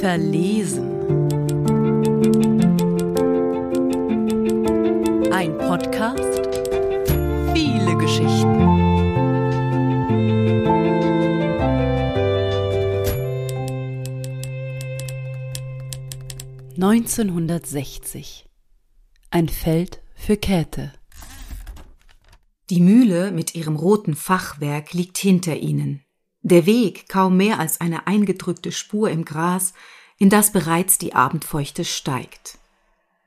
Verlesen. Ein Podcast. Viele Geschichten. Neunzehnhundertsechzig. Ein Feld für Käthe. Die Mühle mit ihrem roten Fachwerk liegt hinter ihnen. Der Weg kaum mehr als eine eingedrückte Spur im Gras, in das bereits die Abendfeuchte steigt.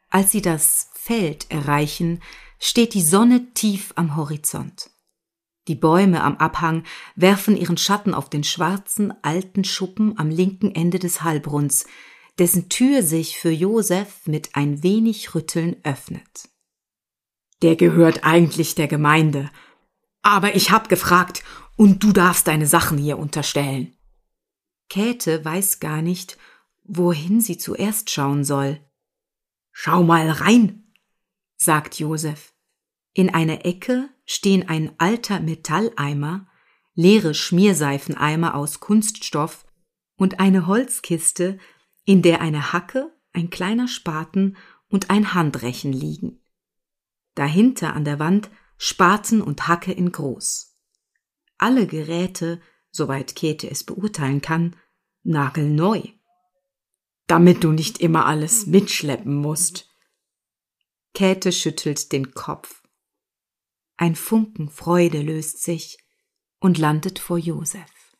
Als sie das Feld erreichen, steht die Sonne tief am Horizont. Die Bäume am Abhang werfen ihren Schatten auf den schwarzen, alten Schuppen am linken Ende des Hallbrunns, dessen Tür sich für Josef mit ein wenig Rütteln öffnet. Der gehört eigentlich der Gemeinde. Aber ich hab gefragt, und du darfst deine Sachen hier unterstellen. Käthe weiß gar nicht, wohin sie zuerst schauen soll. Schau mal rein, sagt Josef. In einer Ecke stehen ein alter Metalleimer, leere Schmierseifeneimer aus Kunststoff und eine Holzkiste, in der eine Hacke, ein kleiner Spaten und ein Handrechen liegen. Dahinter an der Wand Spaten und Hacke in groß. Alle Geräte, soweit Käthe es beurteilen kann, nagelneu. Damit du nicht immer alles mitschleppen musst. Käthe schüttelt den Kopf. Ein Funken Freude löst sich und landet vor Josef.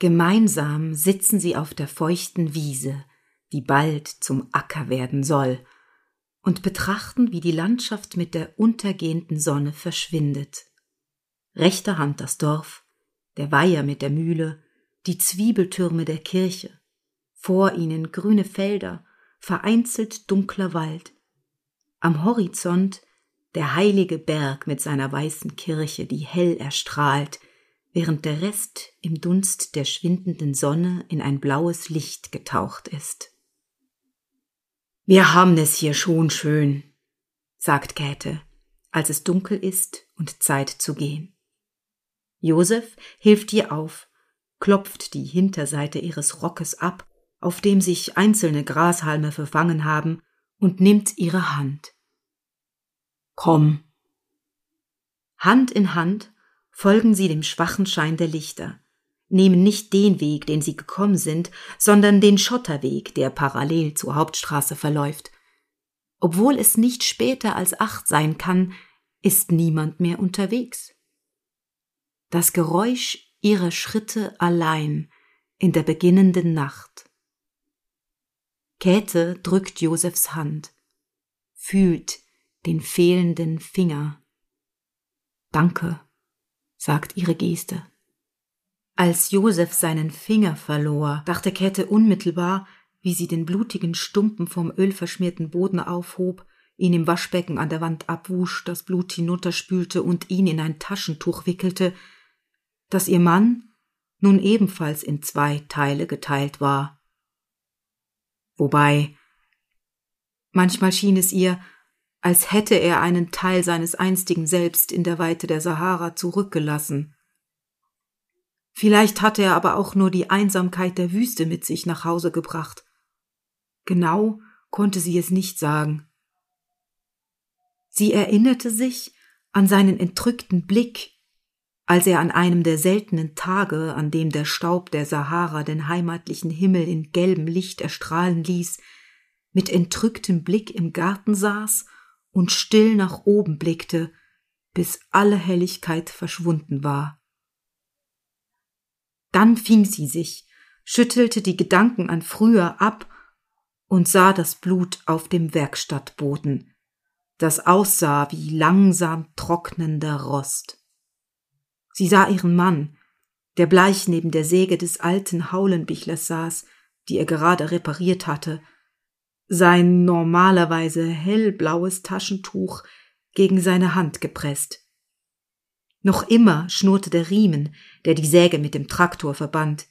Gemeinsam sitzen sie auf der feuchten Wiese, die bald zum Acker werden soll, und betrachten, wie die Landschaft mit der untergehenden Sonne verschwindet. Rechter Hand das Dorf, der Weiher mit der Mühle, die Zwiebeltürme der Kirche, vor ihnen grüne Felder, vereinzelt dunkler Wald. Am Horizont der heilige Berg mit seiner weißen Kirche, die hell erstrahlt, während der Rest im Dunst der schwindenden Sonne in ein blaues Licht getaucht ist. Wir haben es hier schon schön, sagt Käthe, als es dunkel ist und Zeit zu gehen. Josef hilft ihr auf, klopft die Hinterseite ihres Rockes ab, auf dem sich einzelne Grashalme verfangen haben, und nimmt ihre Hand. Komm. Hand in Hand folgen sie dem schwachen Schein der Lichter, nehmen nicht den Weg, den sie gekommen sind, sondern den Schotterweg, der parallel zur Hauptstraße verläuft. Obwohl es nicht später als acht sein kann, ist niemand mehr unterwegs. Das Geräusch ihrer Schritte allein in der beginnenden Nacht. Käthe drückt Josefs Hand, fühlt den fehlenden Finger. Danke, sagt ihre Geste. Als Josef seinen Finger verlor, dachte Käthe unmittelbar, wie sie den blutigen Stumpen vom ölverschmierten Boden aufhob, ihn im Waschbecken an der Wand abwusch, das Blut hinunterspülte und ihn in ein Taschentuch wickelte, dass ihr Mann nun ebenfalls in zwei Teile geteilt war. Wobei manchmal schien es ihr, als hätte er einen Teil seines einstigen Selbst in der Weite der Sahara zurückgelassen. Vielleicht hatte er aber auch nur die Einsamkeit der Wüste mit sich nach Hause gebracht. Genau konnte sie es nicht sagen. Sie erinnerte sich an seinen entrückten Blick, als er an einem der seltenen Tage, an dem der Staub der Sahara den heimatlichen Himmel in gelbem Licht erstrahlen ließ, mit entrücktem Blick im Garten saß und still nach oben blickte, bis alle Helligkeit verschwunden war. Dann fing sie sich, schüttelte die Gedanken an früher ab und sah das Blut auf dem Werkstattboden, das aussah wie langsam trocknender Rost. Sie sah ihren Mann, der bleich neben der Säge des alten Haulenbichlers saß, die er gerade repariert hatte, sein normalerweise hellblaues Taschentuch gegen seine Hand gepresst. Noch immer schnurrte der Riemen, der die Säge mit dem Traktor verband,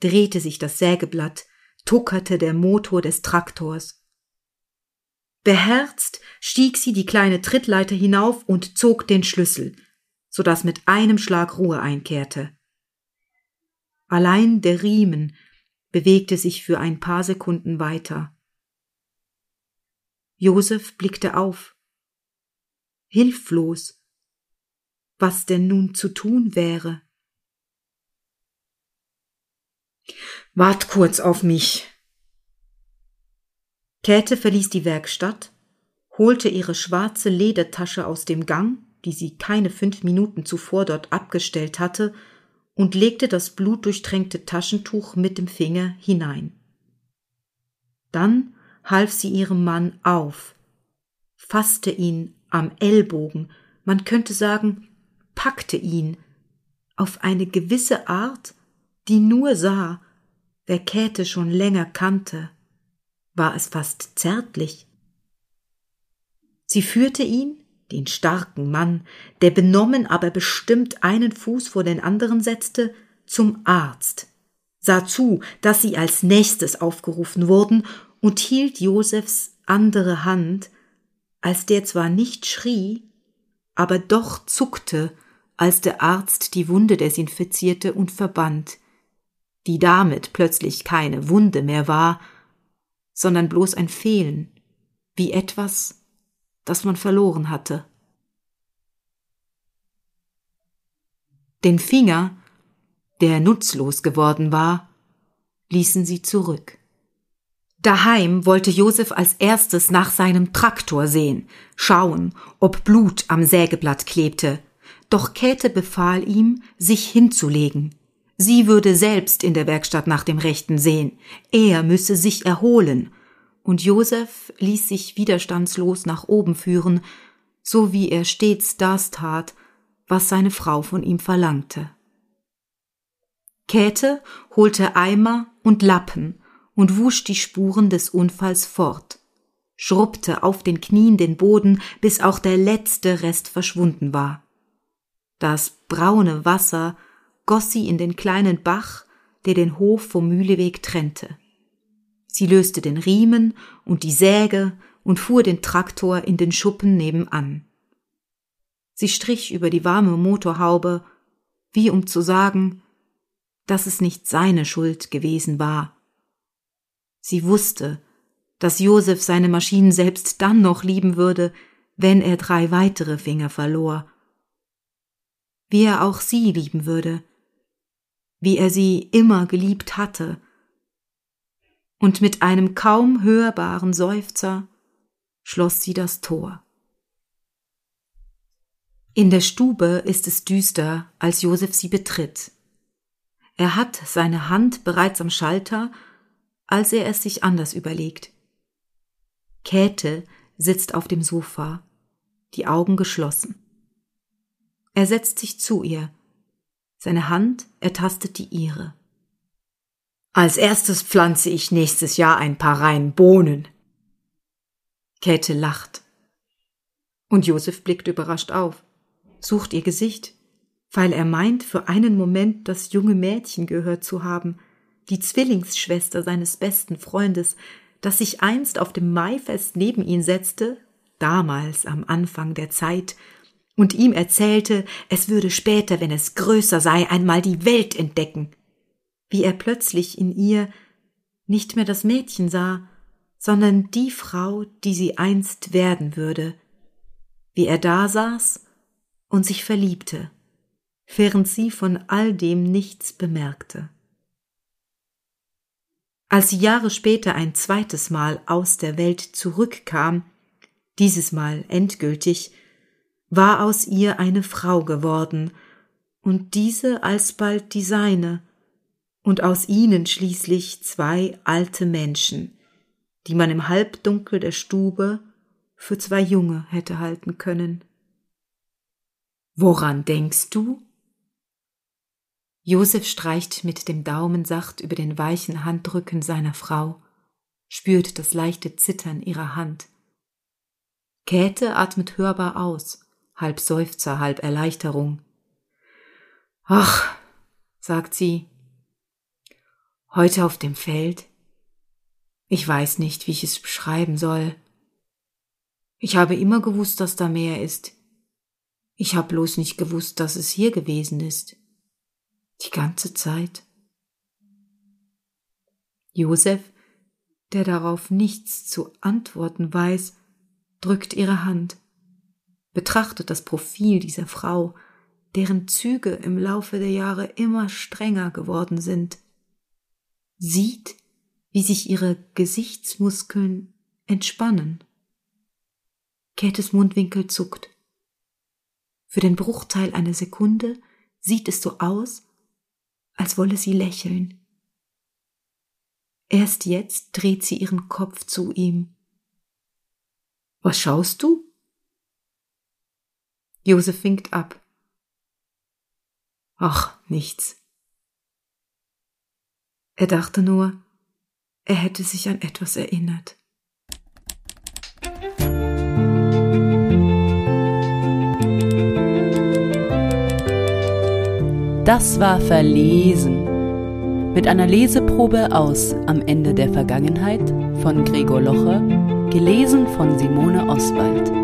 drehte sich das Sägeblatt, tuckerte der Motor des Traktors. Beherzt stieg sie die kleine Trittleiter hinauf und zog den Schlüssel. so dass mit einem Schlag Ruhe einkehrte. Allein der Riemen bewegte sich für ein paar Sekunden weiter. Josef blickte auf. Hilflos. Was denn nun zu tun wäre? Wart kurz auf mich. Käthe verließ die Werkstatt, holte ihre schwarze Ledertasche aus dem Gang, die sie keine fünf Minuten zuvor dort abgestellt hatte, und legte das blutdurchtränkte Taschentuch mit dem Finger hinein. Dann half sie ihrem Mann auf, fasste ihn am Ellbogen, man könnte sagen, packte ihn, auf eine gewisse Art, die nur sah, wer Käthe schon länger kannte, war es fast zärtlich. Sie führte ihn, den starken Mann, der benommen aber bestimmt einen Fuß vor den anderen setzte, zum Arzt, sah zu, dass sie als nächstes aufgerufen wurden und hielt Josefs andere Hand, als der zwar nicht schrie, aber doch zuckte, als der Arzt die Wunde desinfizierte und verband, die damit plötzlich keine Wunde mehr war, sondern bloß ein Fehlen, wie etwas, das man verloren hatte. Den Finger, der nutzlos geworden war, ließen sie zurück. Daheim wollte Josef als erstes nach seinem Traktor sehen, schauen, ob Blut am Sägeblatt klebte. Doch Käthe befahl ihm, sich hinzulegen. Sie würde selbst in der Werkstatt nach dem Rechten sehen. Er müsse sich erholen und Josef ließ sich widerstandslos nach oben führen, so wie er stets das tat, was seine Frau von ihm verlangte. Käthe holte Eimer und Lappen und wusch die Spuren des Unfalls fort, schrubbte auf den Knien den Boden, bis auch der letzte Rest verschwunden war. Das braune Wasser goss sie in den kleinen Bach, der den Hof vom Mühleweg trennte. Sie löste den Riemen und die Säge und fuhr den Traktor in den Schuppen nebenan. Sie strich über die warme Motorhaube, wie um zu sagen, dass es nicht seine Schuld gewesen war. Sie wusste, dass Josef seine Maschinen selbst dann noch lieben würde, wenn er drei weitere Finger verlor. Wie er auch sie lieben würde, wie er sie immer geliebt hatte, und mit einem kaum hörbaren Seufzer schloss sie das Tor. In der Stube ist es düster, als Josef sie betritt. Er hat seine Hand bereits am Schalter, als er es sich anders überlegt. Käthe sitzt auf dem Sofa, die Augen geschlossen. Er setzt sich zu ihr. Seine Hand ertastet die ihre. Als erstes pflanze ich nächstes Jahr ein paar Reihen Bohnen. Käthe lacht. Und Josef blickt überrascht auf, sucht ihr Gesicht, weil er meint, für einen Moment das junge Mädchen gehört zu haben, die Zwillingsschwester seines besten Freundes, das sich einst auf dem Maifest neben ihn setzte, damals am Anfang der Zeit, und ihm erzählte, es würde später, wenn es größer sei, einmal die Welt entdecken wie er plötzlich in ihr nicht mehr das Mädchen sah, sondern die Frau, die sie einst werden würde, wie er da saß und sich verliebte, während sie von all dem nichts bemerkte. Als sie Jahre später ein zweites Mal aus der Welt zurückkam, dieses Mal endgültig, war aus ihr eine Frau geworden, und diese alsbald die seine, und aus ihnen schließlich zwei alte Menschen, die man im Halbdunkel der Stube für zwei Junge hätte halten können. Woran denkst du? Josef streicht mit dem Daumen sacht über den weichen Handrücken seiner Frau, spürt das leichte Zittern ihrer Hand. Käthe atmet hörbar aus, halb Seufzer, halb Erleichterung. Ach, sagt sie, Heute auf dem Feld? Ich weiß nicht, wie ich es beschreiben soll. Ich habe immer gewusst, dass da mehr ist. Ich hab bloß nicht gewusst, dass es hier gewesen ist. Die ganze Zeit. Josef, der darauf nichts zu antworten weiß, drückt ihre Hand, betrachtet das Profil dieser Frau, deren Züge im Laufe der Jahre immer strenger geworden sind, sieht, wie sich ihre Gesichtsmuskeln entspannen. Käthes Mundwinkel zuckt. Für den Bruchteil einer Sekunde sieht es so aus, als wolle sie lächeln. Erst jetzt dreht sie ihren Kopf zu ihm. Was schaust du? Josef winkt ab. Ach, nichts. Er dachte nur, er hätte sich an etwas erinnert. Das war Verlesen. Mit einer Leseprobe aus Am Ende der Vergangenheit von Gregor Locher, gelesen von Simone Oswald.